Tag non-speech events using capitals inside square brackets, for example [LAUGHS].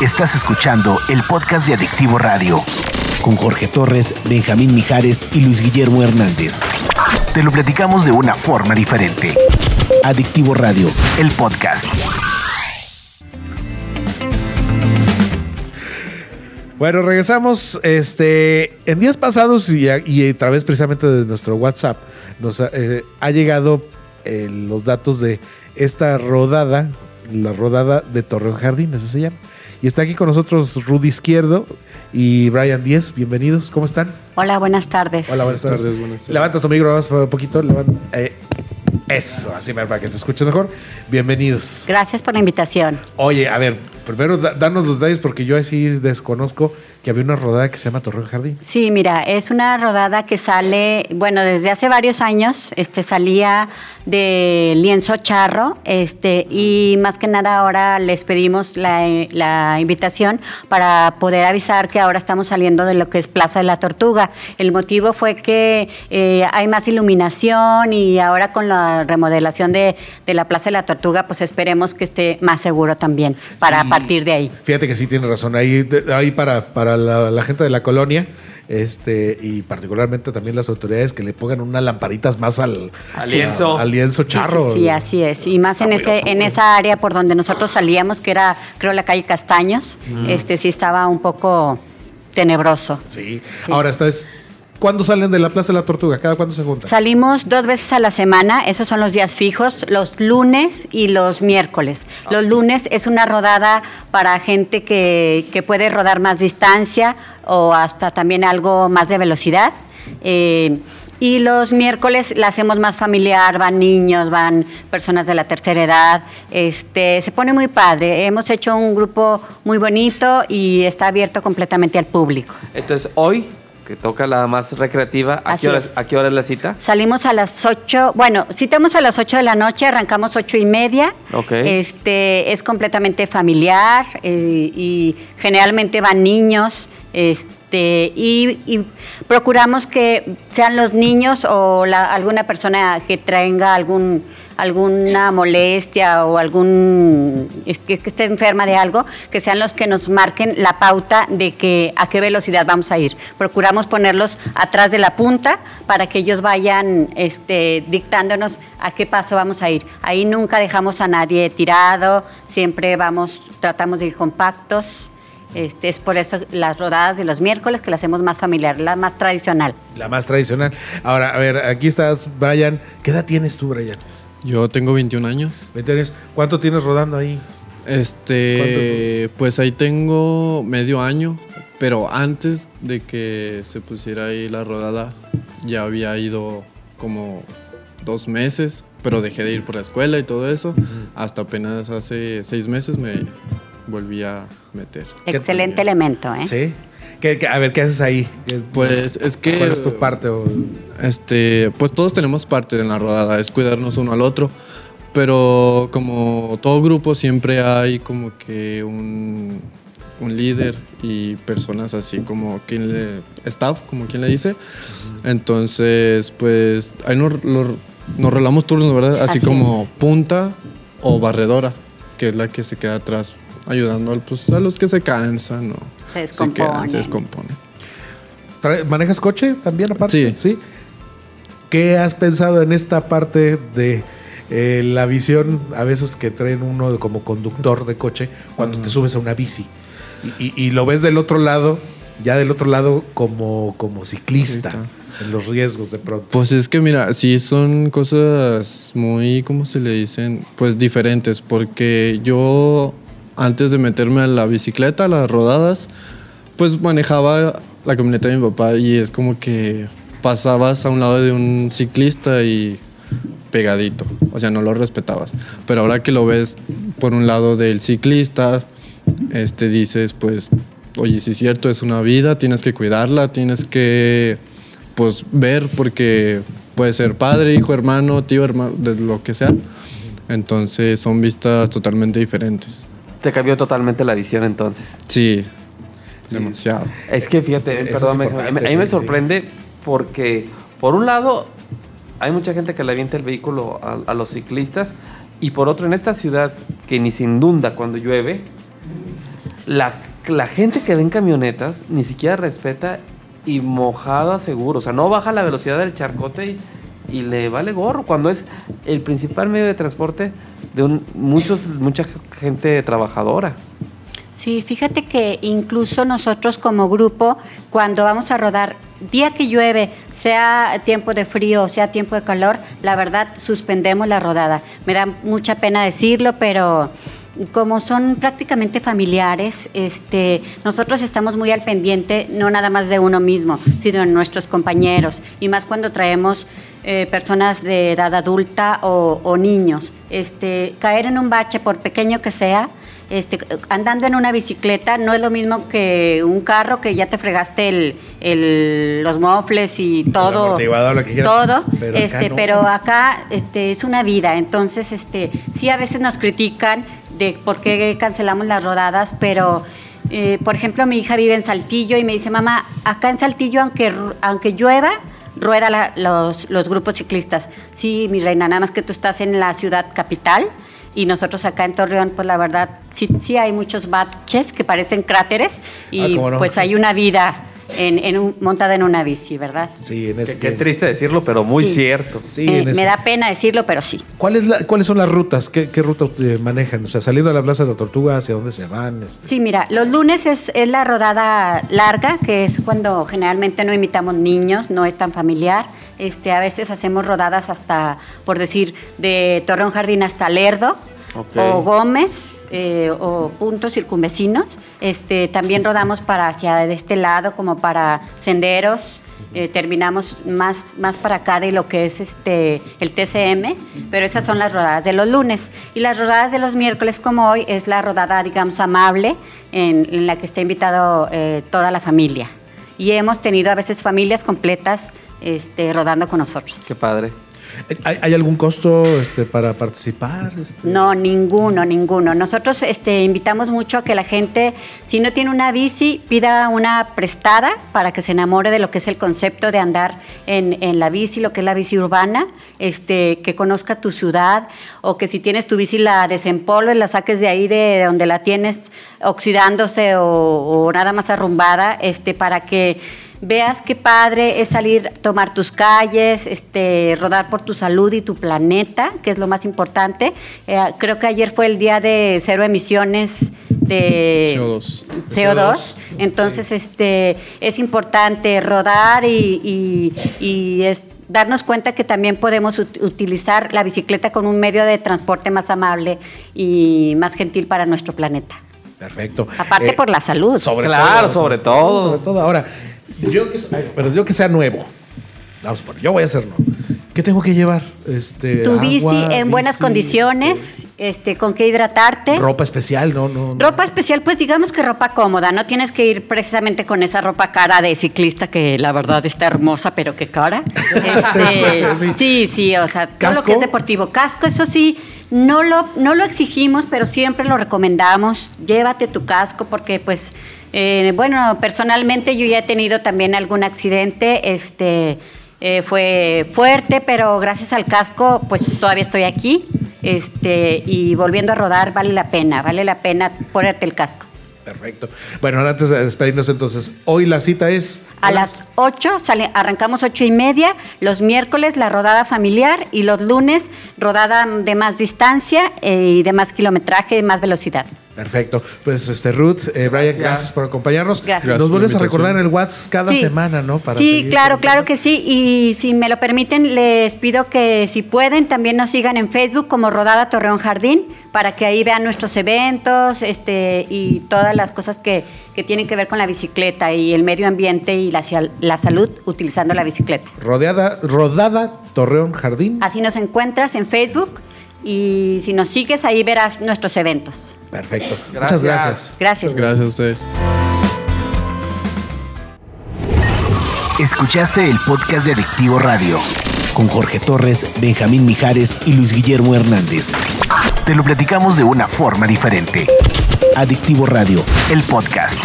Estás escuchando el podcast de Adictivo Radio. Con Jorge Torres, Benjamín Mijares y Luis Guillermo Hernández. Te lo platicamos de una forma diferente. Adictivo Radio, el podcast. Bueno, regresamos. Este, en días pasados y a, y a través precisamente de nuestro WhatsApp nos ha, eh, ha llegado eh, los datos de esta rodada, la rodada de Torreón Jardín, así se llama. Y está aquí con nosotros Rudy Izquierdo y Brian Díez. Bienvenidos, ¿cómo están? Hola, buenas tardes. Hola, buenas tardes. tardes, buenas tardes. Levanta tu micro más un poquito. levanta, eh, eso, así para que te escuches mejor. Bienvenidos. Gracias por la invitación. Oye, a ver, primero da- danos los detalles porque yo así desconozco que había una rodada que se llama Torreón Jardín. Sí, mira, es una rodada que sale, bueno, desde hace varios años, este salía de lienzo charro, este, y más que nada ahora les pedimos la, la invitación para poder avisar que ahora estamos saliendo de lo que es Plaza de la Tortuga. El motivo fue que eh, hay más iluminación y ahora con la remodelación de, de la Plaza de la Tortuga, pues esperemos que esté más seguro también para Sí. Partir de ahí. Fíjate que sí tiene razón. Ahí, de- ahí para, para la, la gente de la colonia, este, y particularmente también las autoridades que le pongan unas lamparitas más al, Al lienzo. al lienzo charro. Sí, sí, así es. Y más en ese, oscuro. en esa área por donde nosotros salíamos, que era, creo, la calle Castaños, este sí estaba un poco tenebroso. Sí. Sí. Ahora, esta es. ¿Cuándo salen de la Plaza de la Tortuga? ¿Cada cuándo se juntan? Salimos dos veces a la semana, esos son los días fijos, los lunes y los miércoles. Los lunes es una rodada para gente que, que puede rodar más distancia o hasta también algo más de velocidad. Eh, y los miércoles la hacemos más familiar, van niños, van personas de la tercera edad. Este, se pone muy padre. Hemos hecho un grupo muy bonito y está abierto completamente al público. Entonces, hoy, que toca la más recreativa, ¿a, Así qué hora, es. ¿a qué hora es la cita? Salimos a las 8, bueno, citamos a las 8 de la noche, arrancamos ocho y media. Ok. Este, es completamente familiar eh, y generalmente van niños. Este, y, y procuramos que sean los niños o la- alguna persona que traiga algún, alguna molestia o algún que esté enferma de algo, que sean los que nos marquen la pauta de que a qué velocidad vamos a ir. Procuramos ponerlos atrás de la punta para que ellos vayan este, dictándonos a qué paso vamos a ir. Ahí nunca dejamos a nadie tirado, siempre vamos, tratamos de ir compactos. Este, es por eso las rodadas de los miércoles que las hacemos más familiar, la más tradicional. La más tradicional. Ahora, a ver, aquí estás, Brian. ¿Qué edad tienes tú, Brian? Yo tengo 21 años. 20 años. ¿Cuánto tienes rodando ahí? Este, pues ahí tengo medio año, pero antes de que se pusiera ahí la rodada, ya había ido como dos meses, pero dejé de ir por la escuela y todo eso. Hasta apenas hace seis meses me volví a meter. ¿Qué- Excelente elemento, ¿eh? ¿Sí? ¿Qué- qué- a ver, ¿qué haces ahí? ¿Qué- Pues es que... ¿Cuál es tu parte? o- Este, pues todos tenemos parte en la rodada, es cuidarnos uno al otro, pero como todo grupo siempre hay como que un, un líder y personas así como quien le, staff, como quien le dice. Entonces, pues ahí nos, lo- nos rolamos turnos, ¿verdad? Así, Así como es. punta o barredora, que es la que se queda atrás ayudando pues, a los que se cansan o Se descomponen. se descomponen. Trae- ¿Manejas coche también aparte? Sí. ¿Qué has pensado en esta parte de eh, la visión a veces que traen uno como conductor de coche cuando te subes a una bici? Y, y- y lo ves del otro lado, ya del otro lado como, como ciclista, Ciclista. en los riesgos de pronto. Pues es que mira, sí son cosas muy, ¿cómo se le dicen? Pues diferentes, porque yo antes de meterme a la bicicleta, a las rodadas, pues manejaba la camioneta de mi papá y es como que pasabas a un lado de un ciclista y pegadito, o sea, no lo respetabas. Pero ahora que lo ves por un lado del ciclista, este dices, pues, oye, sí es cierto, es una vida, tienes que cuidarla, tienes que, pues, ver porque puede ser padre, hijo, hermano, tío, hermano, de lo que sea. Entonces son vistas totalmente diferentes. Te cambió totalmente la visión entonces. Sí, demasiado. Es que fíjate, Eso perdón, es me- a mí me sí. sorprende porque, por un lado, hay mucha gente que le avienta el vehículo a, a los ciclistas y por otro, en esta ciudad que ni se inunda cuando llueve, la, la gente que ve en camionetas ni siquiera respeta y mojada seguro. O sea, no baja la velocidad del charcote y, y le vale gorro. Cuando es el principal medio de transporte de un, muchos, mucha gente trabajadora. Sí, fíjate que incluso nosotros como grupo, cuando vamos a rodar, día que llueve, sea tiempo de frío, sea tiempo de calor, la verdad suspendemos la rodada. Me da mucha pena decirlo, pero como son prácticamente familiares, este, nosotros estamos muy al pendiente, no nada más de uno mismo, sino de nuestros compañeros, y más cuando traemos eh, personas de edad adulta o, o niños. Este, caer en un bache, por pequeño que sea, este, andando en una bicicleta no es lo mismo que un carro que ya te fregaste el, el- los mofles y todo. lo que todo. pero acá este, no. pero acá este, es una vida. Entonces, este, sí a veces nos critican de por qué cancelamos las rodadas, pero eh, por ejemplo, mi hija vive en Saltillo y me dice, mamá, acá en Saltillo, aunque, aunque llueva, rueda la- los, los grupos ciclistas. Sí, mi reina, nada más que tú estás en la ciudad capital y nosotros acá en Torreón, pues la verdad, sí, sí hay muchos baches que parecen cráteres y Ah, no. pues hay una vida en, en un- montada en una bici, ¿verdad? Sí, en Qué, este. qué triste decirlo, pero muy Sí. cierto. Sí, Eh, en ese- me da pena decirlo, pero sí. ¿Cuál es la- ¿Cuáles son las rutas? ¿Qué, qué ruta eh, manejan? O sea, saliendo de la Plaza de la Tortuga, ¿hacia dónde se van? Este, Sí, mira, los lunes es, es la rodada larga, que es cuando generalmente no invitamos niños, no es tan familiar. Este, a veces hacemos rodadas hasta, por decir, de Torreón Jardín hasta Lerdo O Gómez eh, o puntos circunvecinos. Este, también rodamos para hacia de este lado, como para senderos. Eh, terminamos más, más para acá de lo que es este el TCM, pero esas son las rodadas de los lunes. Y las rodadas de los miércoles, como hoy, es la rodada, digamos, amable, en, en la que está invitado eh, toda la familia. Y hemos tenido a veces familias completas este, rodando con nosotros. Qué padre. ¿Hay, algún costo este, para participar? Este? No, ninguno, ninguno. Nosotros este, invitamos mucho a que la gente, si no tiene una bici, pida una prestada para que se enamore de lo que es el concepto de andar en, la bici, lo que es la bici urbana, que conozca tu ciudad o que si tienes tu bici la desempolves, la saques de ahí de donde la tienes oxidándose o, o nada más arrumbada, este, para que veas qué padre es salir, tomar tus calles, este, rodar por tu salud y tu planeta, que es lo más importante. Eh, creo que ayer fue el día de cero emisiones de CO2. CO2. Entonces, este, es importante rodar y, y- y es darnos cuenta que también podemos ut- utilizar la bicicleta con un medio de transporte más amable y más gentil para nuestro planeta. Perfecto. Aparte Eh, por la salud. Sobre Claro, todo, sobre todo. Sobre todo. Ahora, yo que, ay, pero yo que sea nuevo. Vamos a poner, yo voy a ser nuevo. ¿Qué tengo que llevar? Este, Tu agua, bici en buenas bici, condiciones, este, con qué hidratarte. este, ropa especial, no, no. no. Ropa especial, pues digamos que ropa cómoda, no tienes que ir precisamente con esa ropa cara de ciclista que la verdad está hermosa, pero que cara. [LAUGHS] Este, Sí. sí, sí, o sea, todo lo que es deportivo. Casco, eso sí, no lo, no lo exigimos, pero siempre lo recomendamos. Llévate tu casco porque pues, eh, bueno, personalmente yo ya he tenido también algún accidente, este... eh, fue fuerte, pero gracias al casco, pues todavía estoy aquí. Este, y volviendo a rodar, vale la pena, vale la pena ponerte el casco. Perfecto. Bueno, ahora antes de despedirnos entonces, hoy la cita es... A las 8, sale, arrancamos 8 y media, los miércoles la rodada familiar y los lunes rodada de más distancia eh, y de más kilometraje, más velocidad. Perfecto. Pues este Ruth, eh, Brian, gracias. por acompañarnos. Gracias. Nos vuelves a recordar en el WhatsApp cada Sí. semana, ¿no? Para sí, claro, claro que sí. Y si me lo permiten, les pido que si pueden también nos sigan en Facebook como Rodada Torreón Jardín para que ahí vean nuestros eventos este, y todas las cosas que, que tienen que ver con la bicicleta y el medio ambiente y la, la salud utilizando la bicicleta. Rodeada, rodada Torreón Jardín. Así nos encuentras en Facebook y si nos sigues ahí verás nuestros eventos. Perfecto. Gracias. Muchas gracias. Gracias. Gracias a ustedes. Escuchaste el podcast de Adictivo Radio con Jorge Torres, Benjamín Mijares y Luis Guillermo Hernández. Te lo platicamos de una forma diferente. Adictivo Radio, el podcast.